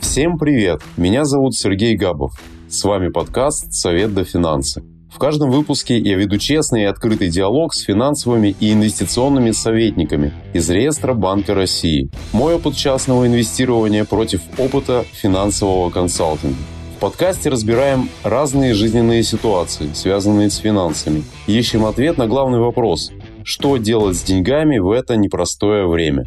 Всем привет! Меня зовут Сергей Габов. С вами подкаст «Совет до финансы». В каждом выпуске я веду честный и открытый диалог с финансовыми и инвестиционными советниками из реестра Банка России. Мой опыт частного инвестирования против опыта финансового консалтинга. В подкасте разбираем разные жизненные ситуации, связанные с финансами. Ищем ответ на главный вопрос – что делать с деньгами в это непростое время?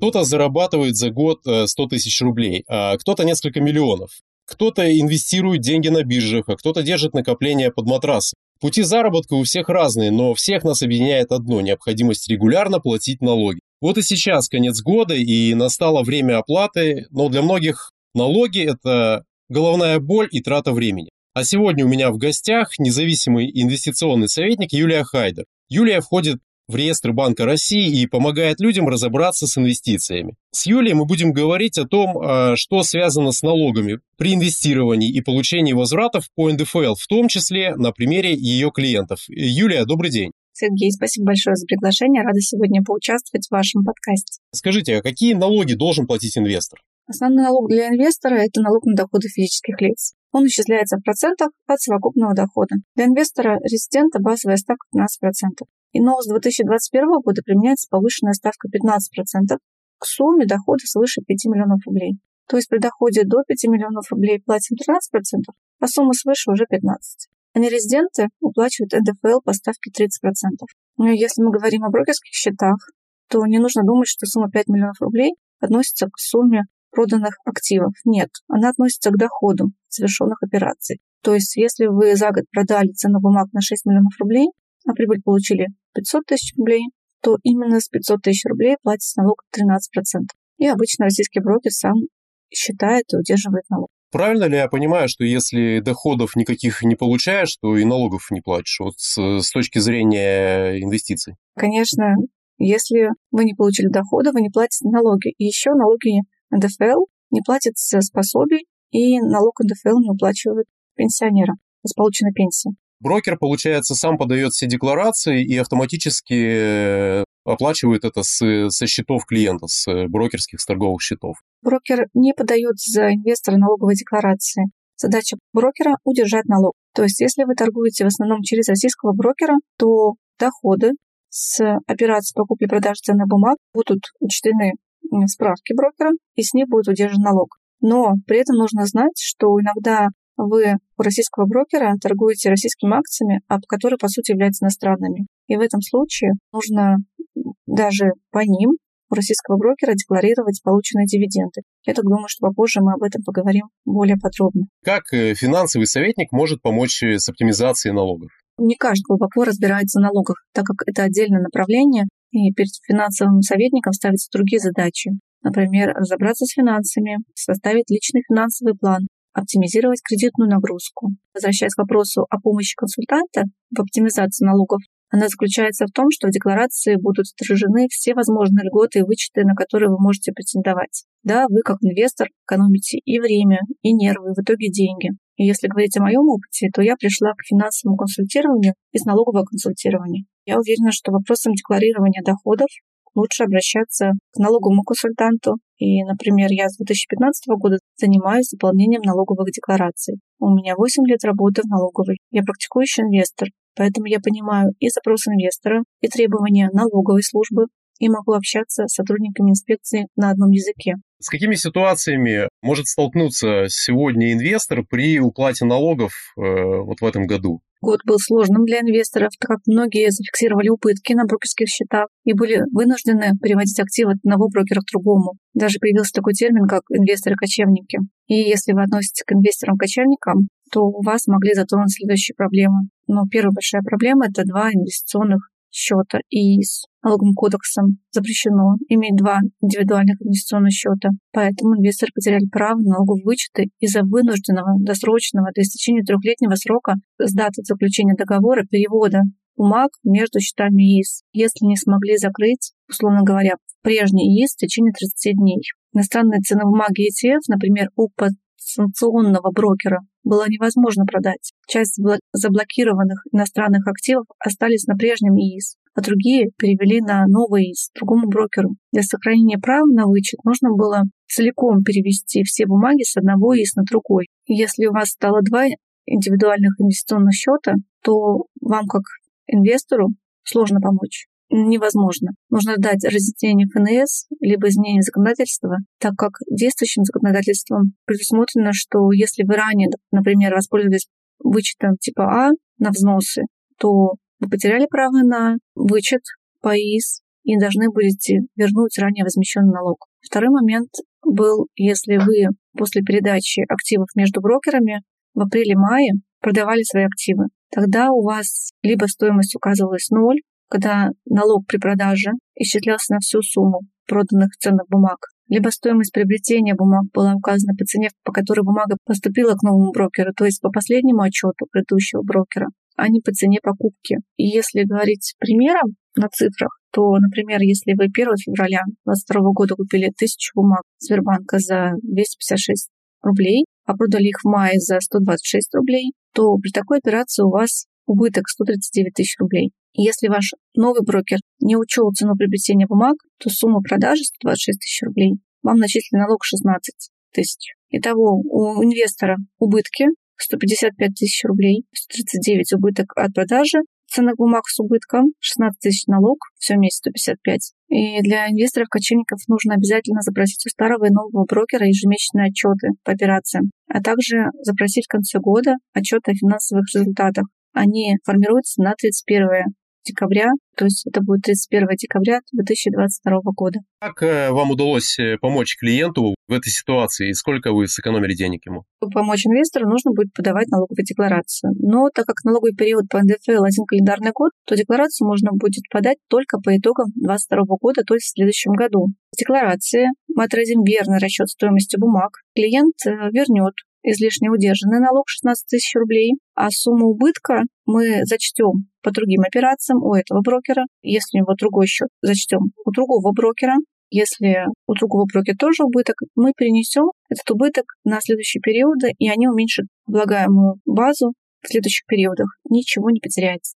Кто-то зарабатывает за год 100 э, тысяч рублей, а кто-то несколько миллионов. Кто-то инвестирует деньги на биржах, а кто-то держит накопления под матрасом. Пути заработка у всех разные, но всех нас объединяет одно – необходимость регулярно платить налоги. Вот и сейчас конец года, и настало время оплаты, но для многих налоги – это головная боль и трата времени. А сегодня у меня в гостях независимый инвестиционный советник Юлия Хайдер. Юлия входит в реестр Банка России и помогает людям разобраться с инвестициями. С Юлией мы будем говорить о том, а, что связано с налогами при инвестировании и получении возвратов по НДФЛ, в том числе на примере ее клиентов. Юлия, добрый день. Сергей, спасибо большое за приглашение. Рада сегодня поучаствовать в вашем подкасте. Скажите, а какие налоги должен платить инвестор? Основной налог для инвестора – это налог на доходы физических лиц. Он исчисляется в процентах от совокупного дохода. Для инвестора-резидента базовая ставка 15%. Но с 2021 года применяется повышенная ставка 15% к сумме дохода свыше 5 миллионов рублей. То есть при доходе до 5 миллионов рублей платим 13%, а сумма свыше уже 15%. А нерезиденты уплачивают НДФЛ по ставке 30%. Но если мы говорим о брокерских счетах, то не нужно думать, что сумма 5 миллионов рублей относится к сумме проданных активов. Нет, она относится к доходу совершенных операций. То есть, если вы за год продали ценный бумаг на 6 миллионов рублей, а прибыль получили 500 тысяч рублей, то именно с 500 тысяч рублей платится налог 13%. И обычно российский брокер сам считает и удерживает налог. Правильно ли я понимаю, что если доходов никаких не получаешь, то и налогов не платишь, вот с, с точки зрения инвестиций? Конечно, если вы не получили дохода, вы не платите налоги. И еще налоги НДФЛ не платятся с пособий, и налог НДФЛ не уплачивают пенсионерам с полученной пенсии. Брокер, получается, сам подает все декларации и автоматически э, оплачивает это с, со счетов клиента, с брокерских, с торговых счетов. Брокер не подает за инвестора налоговые декларации. Задача брокера – удержать налог. То есть, если вы торгуете в основном через российского брокера, то доходы с операций по купле-продаже ценных бумаг будут учтены справки брокера, и с них будет удержан налог. Но при этом нужно знать, что иногда вы у российского брокера торгуете российскими акциями, а которые, по сути, являются иностранными. И в этом случае нужно даже по ним у российского брокера декларировать полученные дивиденды. Я так думаю, что попозже мы об этом поговорим более подробно. Как э, финансовый советник может помочь э, с оптимизацией налогов? Не каждый глубоко разбирается в налогах, так как это отдельное направление, и перед финансовым советником ставятся другие задачи. Например, разобраться с финансами, составить личный финансовый план, оптимизировать кредитную нагрузку. Возвращаясь к вопросу о помощи консультанта в оптимизации налогов, она заключается в том, что в декларации будут отражены все возможные льготы и вычеты, на которые вы можете претендовать. Да, вы как инвестор экономите и время, и нервы, в итоге деньги. И если говорить о моем опыте, то я пришла к финансовому консультированию из налогового консультирования. Я уверена, что вопросом декларирования доходов лучше обращаться к налоговому консультанту. И, например, я с 2015 года занимаюсь заполнением налоговых деклараций. У меня 8 лет работы в налоговой. Я практикующий инвестор, поэтому я понимаю и запросы инвестора, и требования налоговой службы, и могу общаться с сотрудниками инспекции на одном языке. С какими ситуациями может столкнуться сегодня инвестор при уплате налогов э, вот в этом году? Год был сложным для инвесторов, так как многие зафиксировали убытки на брокерских счетах и были вынуждены переводить активы от одного брокера к другому. Даже появился такой термин, как инвесторы-кочевники. И если вы относитесь к инвесторам-кочевникам, то у вас могли затронуть следующие проблемы. Но первая большая проблема – это два инвестиционных счета, и с налоговым кодексом запрещено иметь два индивидуальных инвестиционных счета. Поэтому инвесторы потеряли право на налоговые вычеты из-за вынужденного досрочного до истечения трехлетнего срока с даты заключения договора перевода бумаг между счетами ИИС, если не смогли закрыть, условно говоря, прежний ИИС в течение 30 дней. Иностранные ценные бумаги ETF, например, УПА санкционного брокера было невозможно продать. Часть заблокированных иностранных активов остались на прежнем ИИС, а другие перевели на новый ИИС, другому брокеру. Для сохранения права на вычет нужно было целиком перевести все бумаги с одного ИИС на другой. И если у вас стало два индивидуальных инвестиционных счета, то вам как инвестору сложно помочь невозможно. Нужно дать разъяснение ФНС, либо изменение законодательства, так как действующим законодательством предусмотрено, что если вы ранее, например, воспользовались вычетом типа А на взносы, то вы потеряли право на вычет по ИИС и должны будете вернуть ранее возмещенный налог. Второй момент был, если вы после передачи активов между брокерами в апреле-мае продавали свои активы. Тогда у вас либо стоимость указывалась ноль, когда налог при продаже исчислялся на всю сумму проданных ценных бумаг, либо стоимость приобретения бумаг была указана по цене, по которой бумага поступила к новому брокеру, то есть по последнему отчету предыдущего брокера, а не по цене покупки. И если говорить примером на цифрах, то, например, если вы 1 февраля 2022 года купили 1000 бумаг Сбербанка за 256 рублей, а продали их в мае за 126 рублей, то при такой операции у вас убыток 139 тысяч рублей. Если ваш новый брокер не учел цену приобретения бумаг, то сумма продажи 126 тысяч рублей. Вам начислен налог 16 тысяч. Итого у инвестора убытки 155 тысяч рублей, 139 убыток от продажи ценных бумаг с убытком, 16 тысяч налог, все вместе 155. И для инвесторов-кочевников нужно обязательно запросить у старого и нового брокера ежемесячные отчеты по операциям, а также запросить в конце года отчеты о финансовых результатах. Они формируются на 31 декабря, то есть это будет 31 декабря 2022 года. Как э, вам удалось э, помочь клиенту в этой ситуации и сколько вы сэкономили денег ему? Чтобы помочь инвестору, нужно будет подавать налоговую декларацию. Но так как налоговый период по НДФЛ один календарный год, то декларацию можно будет подать только по итогам 2022 года, то есть в следующем году. В декларации мы отразим верный расчет стоимости бумаг. Клиент э, вернет излишне удержанный налог 16 тысяч рублей, а сумму убытка мы зачтем по другим операциям у этого брокера. Если у него другой счет, зачтем у другого брокера. Если у другого брокера тоже убыток, мы перенесем этот убыток на следующие периоды, и они уменьшат облагаемую базу в следующих периодах. Ничего не потеряется.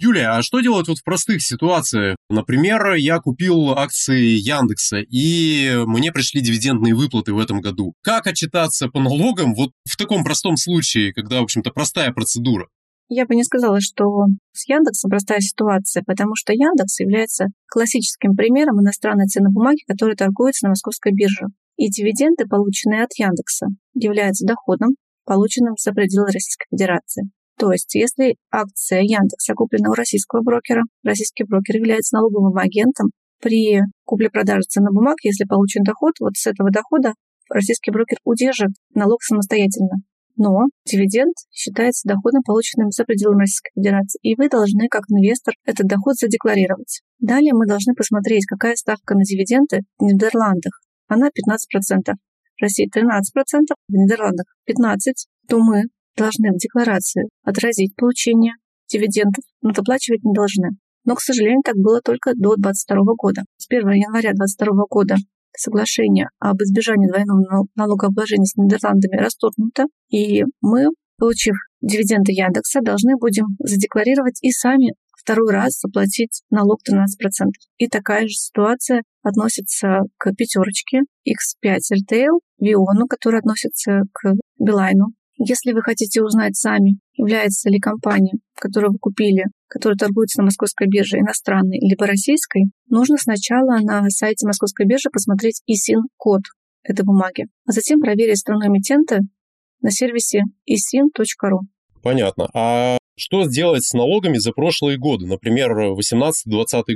Юлия, а что делать вот в простых ситуациях? Например, я купил акции Яндекса, и мне пришли дивидендные выплаты в этом году. Как отчитаться по налогам вот в таком простом случае, когда, в общем-то, простая процедура? Я бы не сказала, что с Яндексом простая ситуация, потому что Яндекс является классическим примером иностранной ценной бумаги, которая торгуется на московской бирже. И дивиденды, полученные от Яндекса, являются доходом, полученным за пределы Российской Федерации. То есть, если акция Яндекса куплена у российского брокера, российский брокер является налоговым агентом, при купле-продаже ценных бумаг, если получен доход, вот с этого дохода российский брокер удержит налог самостоятельно. Но дивиденд считается доходом, полученным за пределами Российской Федерации, и вы должны, как инвестор, этот доход задекларировать. Далее мы должны посмотреть, какая ставка на дивиденды в Нидерландах. Она 15%. В России 13%, в Нидерландах 15%, то мы должны в декларации отразить получение дивидендов, но выплачивать не должны. Но, к сожалению, так было только до 2022 года. С 1 января 2022 года соглашение об избежании двойного налогообложения с Нидерландами расторгнуто, и мы, получив дивиденды Яндекса, должны будем задекларировать и сами второй раз заплатить налог 13%. И такая же ситуация относится к пятерочке, X5 Retail, Виону, который относится к Билайну, если вы хотите узнать сами, является ли компания, которую вы купили, которая торгуется на московской бирже, иностранной либо российской, нужно сначала на сайте московской биржи посмотреть ISIN-код этой бумаги, а затем проверить страну эмитента на сервисе isin.ru. Понятно. А что сделать с налогами за прошлые годы, например, 18-20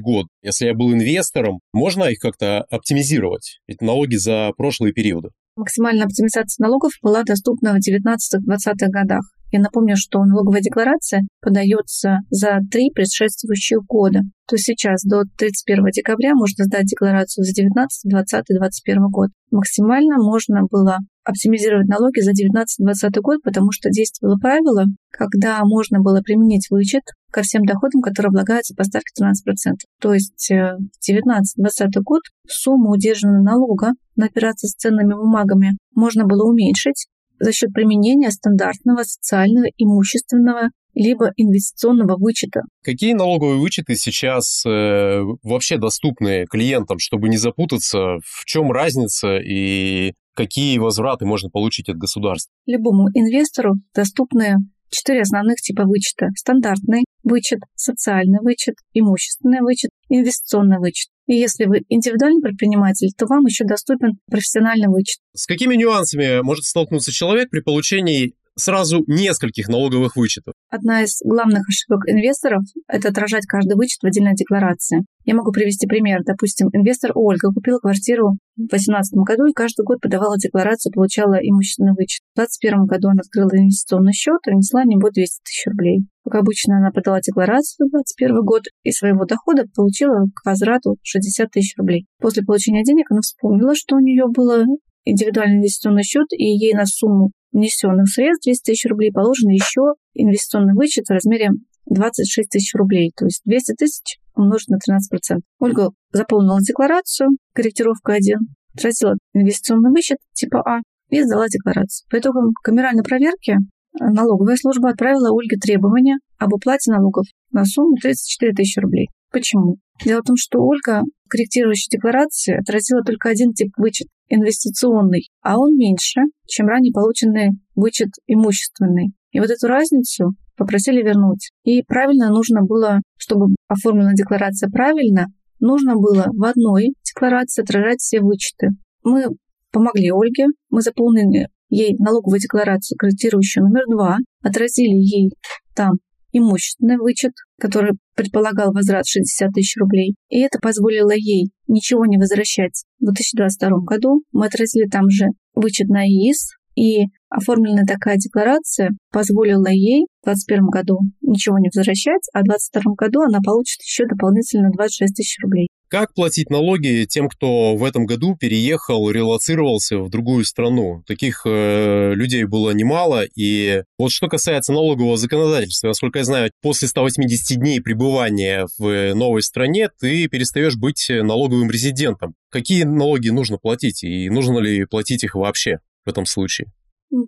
год? Если я был инвестором, можно их как-то оптимизировать, эти налоги за прошлые периоды? Максимальная оптимизация налогов была доступна в 19-20-х годах. Я напомню, что налоговая декларация подается за три предшествующих года. То есть сейчас до 31 декабря можно сдать декларацию за 19, 20, 21 год. Максимально можно было оптимизировать налоги за 19-20 год, потому что действовало правило, когда можно было применить вычет ко всем доходам, которые облагаются по ставке 13%. То есть э, в 2019-2020 год сумму удержанного налога на операции с ценными бумагами можно было уменьшить за счет применения стандартного социального имущественного либо инвестиционного вычета. Какие налоговые вычеты сейчас э, вообще доступны клиентам, чтобы не запутаться, в чем разница и какие возвраты можно получить от государства? Любому инвестору доступны четыре основных типа вычета. Стандартный вычет, социальный вычет, имущественный вычет, инвестиционный вычет. И если вы индивидуальный предприниматель, то вам еще доступен профессиональный вычет. С какими нюансами может столкнуться человек при получении сразу нескольких налоговых вычетов. Одна из главных ошибок инвесторов – это отражать каждый вычет в отдельной декларации. Я могу привести пример. Допустим, инвестор Ольга купила квартиру в 2018 году и каждый год подавала декларацию, получала имущественный вычет. В 2021 году она открыла инвестиционный счет и внесла в него 200 тысяч рублей. Как обычно, она подала декларацию в 2021 год и своего дохода получила к возврату 60 тысяч рублей. После получения денег она вспомнила, что у нее было индивидуальный инвестиционный счет, и ей на сумму внесенных средств 200 тысяч рублей положен еще инвестиционный вычет в размере 26 тысяч рублей, то есть 200 тысяч умножить на 13%. Ольга заполнила декларацию, корректировка 1, отразила инвестиционный вычет типа А и сдала декларацию. По итогам камеральной проверки налоговая служба отправила Ольге требования об уплате налогов на сумму 34 тысячи рублей. Почему? Дело в том, что Ольга корректирующей декларации отразила только один тип вычет – инвестиционный, а он меньше, чем ранее полученный вычет имущественный. И вот эту разницу попросили вернуть. И правильно нужно было, чтобы оформлена декларация правильно, нужно было в одной декларации отражать все вычеты. Мы помогли Ольге, мы заполнили ей налоговую декларацию, корректирующую номер два, отразили ей там имущественный вычет, который предполагал возврат 60 тысяч рублей. И это позволило ей ничего не возвращать. В 2022 году мы отразили там же вычет на ИИС, и оформленная такая декларация позволила ей в 2021 году ничего не возвращать, а в 2022 году она получит еще дополнительно 26 тысяч рублей. Как платить налоги тем, кто в этом году переехал, релацировался в другую страну? Таких э, людей было немало. И вот что касается налогового законодательства, насколько я знаю, после 180 дней пребывания в новой стране ты перестаешь быть налоговым резидентом. Какие налоги нужно платить и нужно ли платить их вообще в этом случае?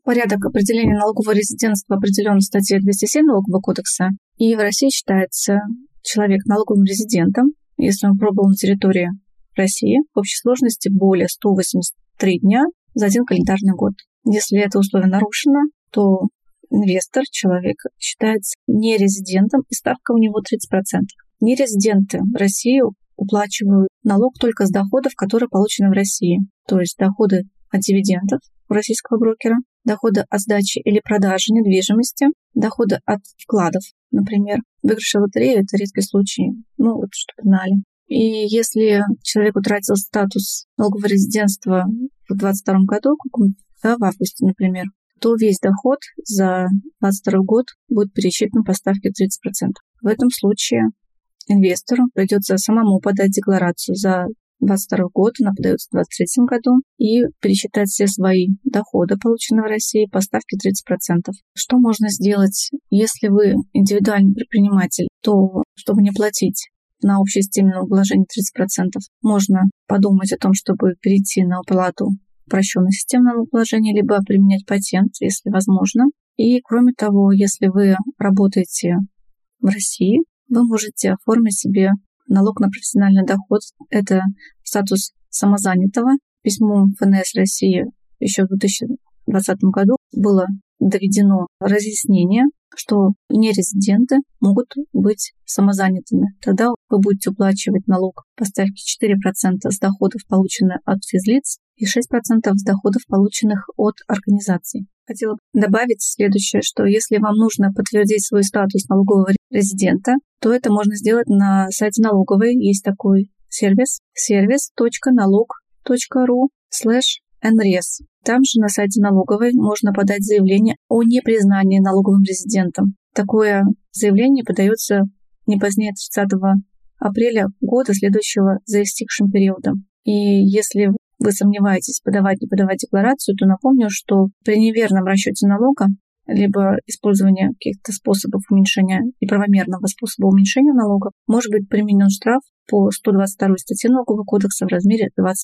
Порядок определения налогового резидентства определен в статье 207 Налогового кодекса. И в России считается человек налоговым резидентом, если он пробовал на территории России в общей сложности более 183 дня за один календарный год. Если это условие нарушено, то инвестор, человек, считается нерезидентом, и ставка у него 30%. Нерезиденты России уплачивают налог только с доходов, которые получены в России, то есть доходы от дивидендов у российского брокера, доходы от сдачи или продажи недвижимости, доходы от вкладов, например. Выигрыши лотереи – это редкий случай, ну вот чтобы знали. И если человек утратил статус налогового резидентства в 2022 году, да, в августе, например, то весь доход за 2022 год будет пересчитан по ставке 30%. В этом случае инвестору придется самому подать декларацию за 2022 год, она подается в 2023 году, и пересчитать все свои доходы, полученные в России, по ставке 30%. Что можно сделать, если вы индивидуальный предприниматель, то чтобы не платить на общей системе налогообложения 30%, можно подумать о том, чтобы перейти на уплату упрощенной системы налогообложения, либо применять патент, если возможно. И кроме того, если вы работаете в России, вы можете оформить себе налог на профессиональный доход – это статус самозанятого. Письмом ФНС России еще в 2020 году было доведено разъяснение, что нерезиденты могут быть самозанятыми. Тогда вы будете уплачивать налог по ставке 4% с доходов, полученных от физлиц, и 6% с доходов, полученных от организаций. Хотела добавить следующее, что если вам нужно подтвердить свой статус налогового резидента, то это можно сделать на сайте налоговой. Есть такой сервис сервис.налог.ру слэш НРЕС. Там же на сайте налоговой можно подать заявление о непризнании налоговым резидентом. Такое заявление подается не позднее 30 апреля года, следующего за истекшим периодом. И если вы сомневаетесь, подавать не подавать декларацию, то напомню, что при неверном расчете налога либо использование каких-то способов уменьшения неправомерного способа уменьшения налогов, может быть применен штраф по 122 статье Налогового кодекса в размере 20%.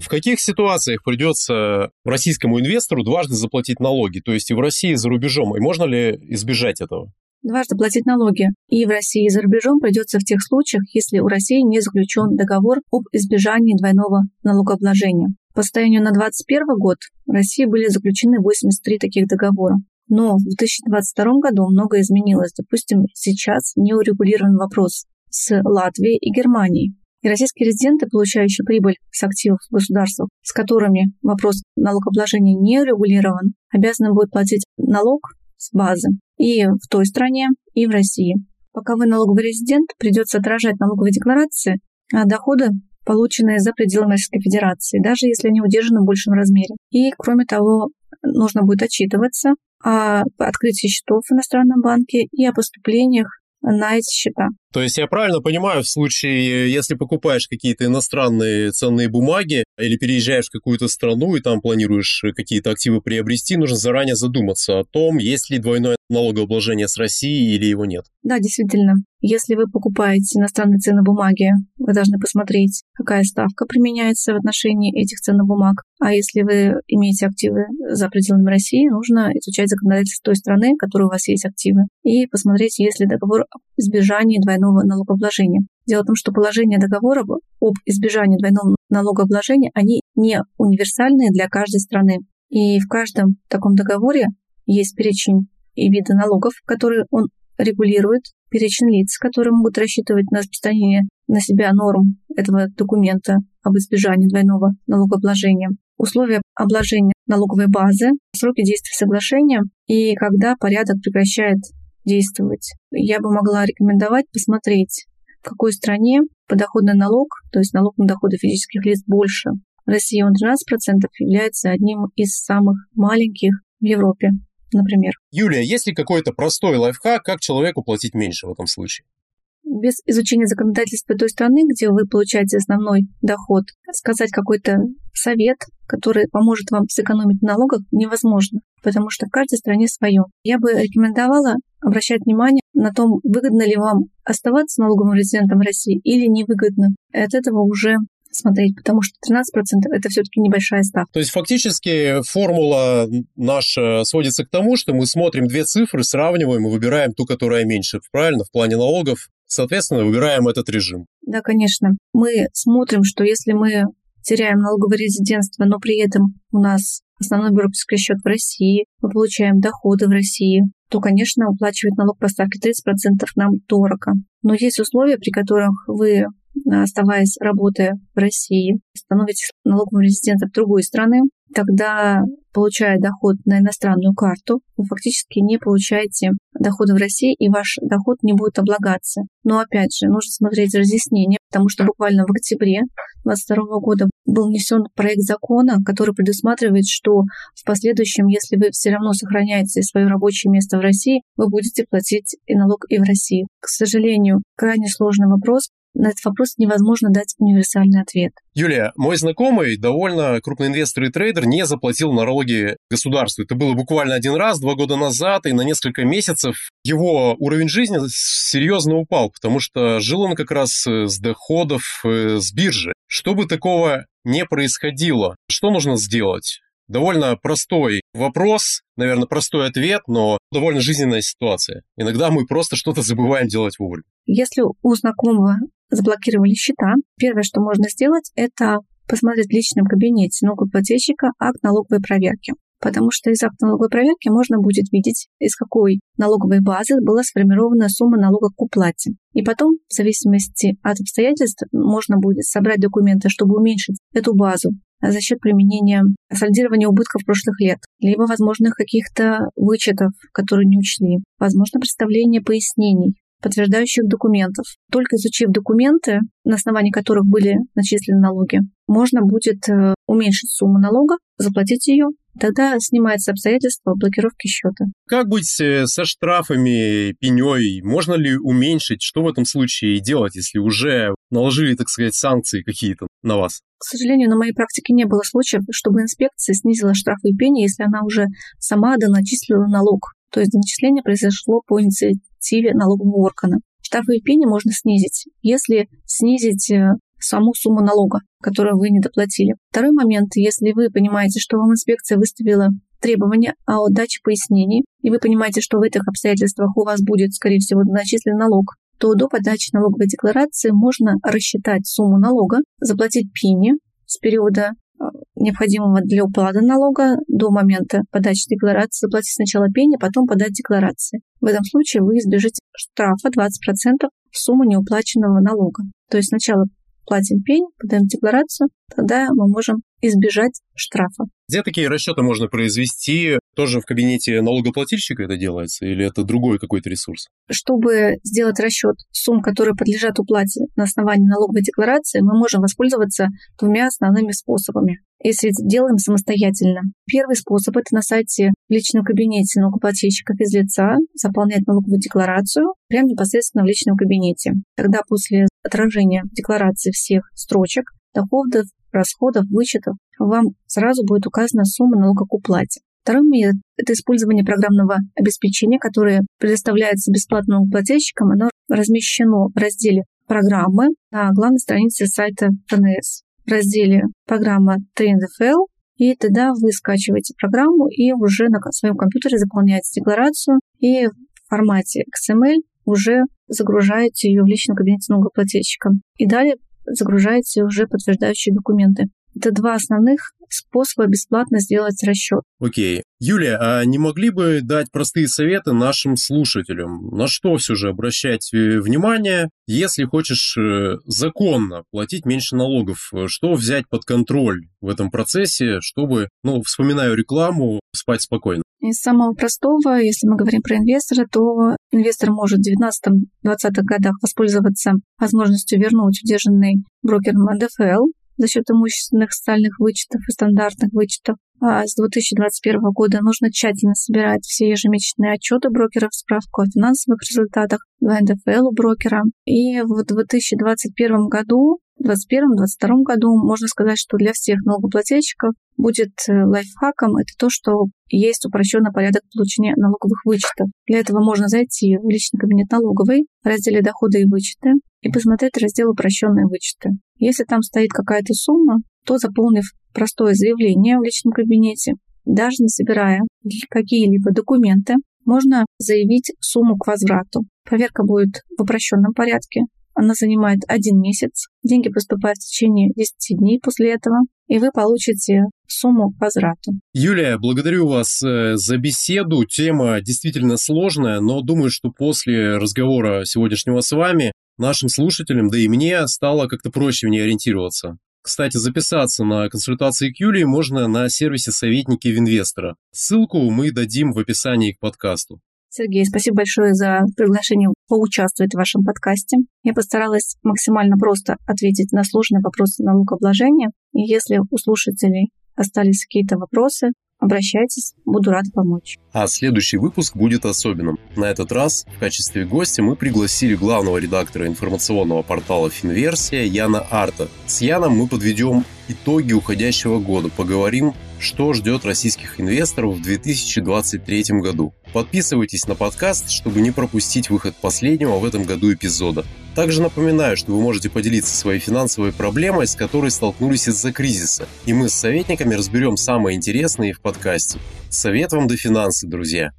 В каких ситуациях придется российскому инвестору дважды заплатить налоги, то есть и в России, и за рубежом, и можно ли избежать этого? Дважды платить налоги и в России, и за рубежом придется в тех случаях, если у России не заключен договор об избежании двойного налогообложения. По состоянию на 2021 год в России были заключены 83 таких договора. Но в 2022 году многое изменилось. Допустим, сейчас не урегулирован вопрос с Латвией и Германией. И российские резиденты, получающие прибыль с активов государства, с которыми вопрос налогообложения не урегулирован, обязаны будут платить налог с базы и в той стране, и в России. Пока вы налоговый резидент, придется отражать налоговые декларации, а доходы полученные за пределами Российской Федерации, даже если они удержаны в большем размере. И, кроме того, нужно будет отчитываться о открытии счетов в иностранном банке и о поступлениях на эти счета. То есть я правильно понимаю, в случае, если покупаешь какие-то иностранные ценные бумаги или переезжаешь в какую-то страну и там планируешь какие-то активы приобрести, нужно заранее задуматься о том, есть ли двойное налогообложение с Россией или его нет. Да, действительно. Если вы покупаете иностранные ценные бумаги, вы должны посмотреть, какая ставка применяется в отношении этих ценных бумаг. А если вы имеете активы за пределами России, нужно изучать законодательство той страны, в которой у вас есть активы, и посмотреть, есть ли договор об избежании двойного налогообложения. Дело в том, что положения договора об избежании двойного налогообложения, они не универсальные для каждой страны. И в каждом таком договоре есть перечень и виды налогов, которые он регулирует, перечень лиц, которые могут рассчитывать на распространение на себя норм этого документа об избежании двойного налогообложения, условия обложения налоговой базы, сроки действия соглашения и когда порядок прекращает действовать. Я бы могла рекомендовать посмотреть, в какой стране подоходный налог, то есть налог на доходы физических лиц больше. В России он 13% является одним из самых маленьких в Европе например. Юлия, есть ли какой-то простой лайфхак, как человеку платить меньше в этом случае? Без изучения законодательства той страны, где вы получаете основной доход, сказать какой-то совет, который поможет вам сэкономить на налогах, невозможно, потому что в каждой стране свое. Я бы рекомендовала обращать внимание на том, выгодно ли вам оставаться налоговым резидентом России или невыгодно. И от этого уже смотреть, потому что 13% это все-таки небольшая ставка. То есть фактически формула наша сводится к тому, что мы смотрим две цифры, сравниваем и выбираем ту, которая меньше, правильно, в плане налогов. Соответственно, выбираем этот режим. Да, конечно. Мы смотрим, что если мы теряем налоговое резидентство, но при этом у нас основной брокерский счет в России, мы получаем доходы в России, то, конечно, уплачивать налог по ставке 30% нам дорого. Но есть условия, при которых вы оставаясь работая в России, становитесь налоговым резидентом другой страны, тогда, получая доход на иностранную карту, вы фактически не получаете дохода в России, и ваш доход не будет облагаться. Но опять же, нужно смотреть разъяснение, потому что буквально в октябре 2022 года был внесен проект закона, который предусматривает, что в последующем, если вы все равно сохраняете свое рабочее место в России, вы будете платить и налог и в России. К сожалению, крайне сложный вопрос, на этот вопрос невозможно дать универсальный ответ. Юлия, мой знакомый, довольно крупный инвестор и трейдер, не заплатил налоги государству. Это было буквально один раз, два года назад, и на несколько месяцев его уровень жизни серьезно упал, потому что жил он как раз с доходов э, с биржи. Чтобы такого не происходило, что нужно сделать? Довольно простой вопрос, наверное, простой ответ, но довольно жизненная ситуация. Иногда мы просто что-то забываем делать вовремя. Если у знакомого заблокировали счета, первое, что можно сделать, это посмотреть в личном кабинете налогоплательщика акт налоговой проверки. Потому что из акта налоговой проверки можно будет видеть, из какой налоговой базы была сформирована сумма налога к уплате. И потом, в зависимости от обстоятельств, можно будет собрать документы, чтобы уменьшить эту базу за счет применения сольдирования убытков прошлых лет, либо возможных каких-то вычетов, которые не учли, возможно, представление пояснений подтверждающих документов. Только изучив документы, на основании которых были начислены налоги, можно будет э, уменьшить сумму налога, заплатить ее, тогда снимается обстоятельство блокировки счета. Как быть э, со штрафами, пеней? Можно ли уменьшить? Что в этом случае делать, если уже наложили, так сказать, санкции какие-то на вас? К сожалению, на моей практике не было случаев, чтобы инспекция снизила штрафы и пени, если она уже сама доначислила налог. То есть доначисление произошло по инициативе налогового органа. Штрафы и пени можно снизить, если снизить э, саму сумму налога, которую вы не доплатили. Второй момент, если вы понимаете, что вам инспекция выставила требования о даче пояснений, и вы понимаете, что в этих обстоятельствах у вас будет, скорее всего, начислен налог, то до подачи налоговой декларации можно рассчитать сумму налога, заплатить пени с периода э, необходимого для уплаты налога до момента подачи декларации, заплатить сначала пени, потом подать декларации. В этом случае вы избежите штрафа 20% в сумму неуплаченного налога. То есть сначала платим пень, подаем декларацию, тогда мы можем избежать штрафа. Где такие расчеты можно произвести? Тоже в кабинете налогоплательщика это делается или это другой какой-то ресурс? Чтобы сделать расчет сумм, которые подлежат уплате на основании налоговой декларации, мы можем воспользоваться двумя основными способами если делаем самостоятельно. Первый способ – это на сайте в личном кабинете налогоплательщика физлица заполнять налоговую декларацию прямо непосредственно в личном кабинете. Тогда после отражения декларации всех строчек, доходов, расходов, вычетов, вам сразу будет указана сумма налога к уплате. Метод – это использование программного обеспечения, которое предоставляется бесплатно налогоплательщикам. Оно размещено в разделе «Программы» на главной странице сайта ФНС в разделе «Программа TNFL», и тогда вы скачиваете программу и уже на своем компьютере заполняете декларацию и в формате XML уже загружаете ее в личном кабинете налогоплательщика. И далее загружаете уже подтверждающие документы. Это два основных способа бесплатно сделать расчет. Окей. Юлия, а не могли бы дать простые советы нашим слушателям? На что все же обращать э, внимание, если хочешь э, законно платить меньше налогов? Что взять под контроль в этом процессе, чтобы, ну, вспоминаю рекламу, спать спокойно? Из самого простого, если мы говорим про инвестора, то инвестор может в 2019-2020 годах воспользоваться возможностью вернуть удержанный брокером НДФЛ за счет имущественных социальных вычетов и стандартных вычетов. А с 2021 года нужно тщательно собирать все ежемесячные отчеты брокеров, справку о финансовых результатах, НДФЛ у брокера. И в 2021 году 2021-2022 году можно сказать, что для всех налогоплательщиков будет э, лайфхаком это то, что есть упрощенный порядок получения налоговых вычетов. Для этого можно зайти в личный кабинет налоговой в разделе «Доходы и вычеты» и посмотреть раздел «Упрощенные вычеты». Если там стоит какая-то сумма, то заполнив простое заявление в личном кабинете, даже не собирая какие-либо документы, можно заявить сумму к возврату. Проверка будет в упрощенном порядке. Она занимает один месяц. Деньги поступают в течение 10 дней после этого, и вы получите сумму к возврату. Юлия, благодарю вас э, за беседу. Тема действительно сложная, но думаю, что после разговора сегодняшнего с вами нашим слушателям, да и мне, стало как-то проще в ней ориентироваться. Кстати, записаться на консультации к Юлии можно на сервисе «Советники Винвестора». Ссылку мы дадим в описании к подкасту. Сергей, спасибо большое за приглашение поучаствовать в вашем подкасте. Я постаралась максимально просто ответить на сложные вопросы налогообложения. И если у слушателей остались какие-то вопросы, Обращайтесь, буду рад помочь. А следующий выпуск будет особенным. На этот раз в качестве гостя мы пригласили главного редактора информационного портала «Финверсия» Яна Арта. С Яном мы подведем итоги уходящего года, поговорим, что ждет российских инвесторов в 2023 году. Подписывайтесь на подкаст, чтобы не пропустить выход последнего в этом году эпизода. Также напоминаю, что вы можете поделиться своей финансовой проблемой, с которой столкнулись из-за кризиса. И мы с советниками разберем самое интересное в подкасте. Совет вам до финансы, друзья!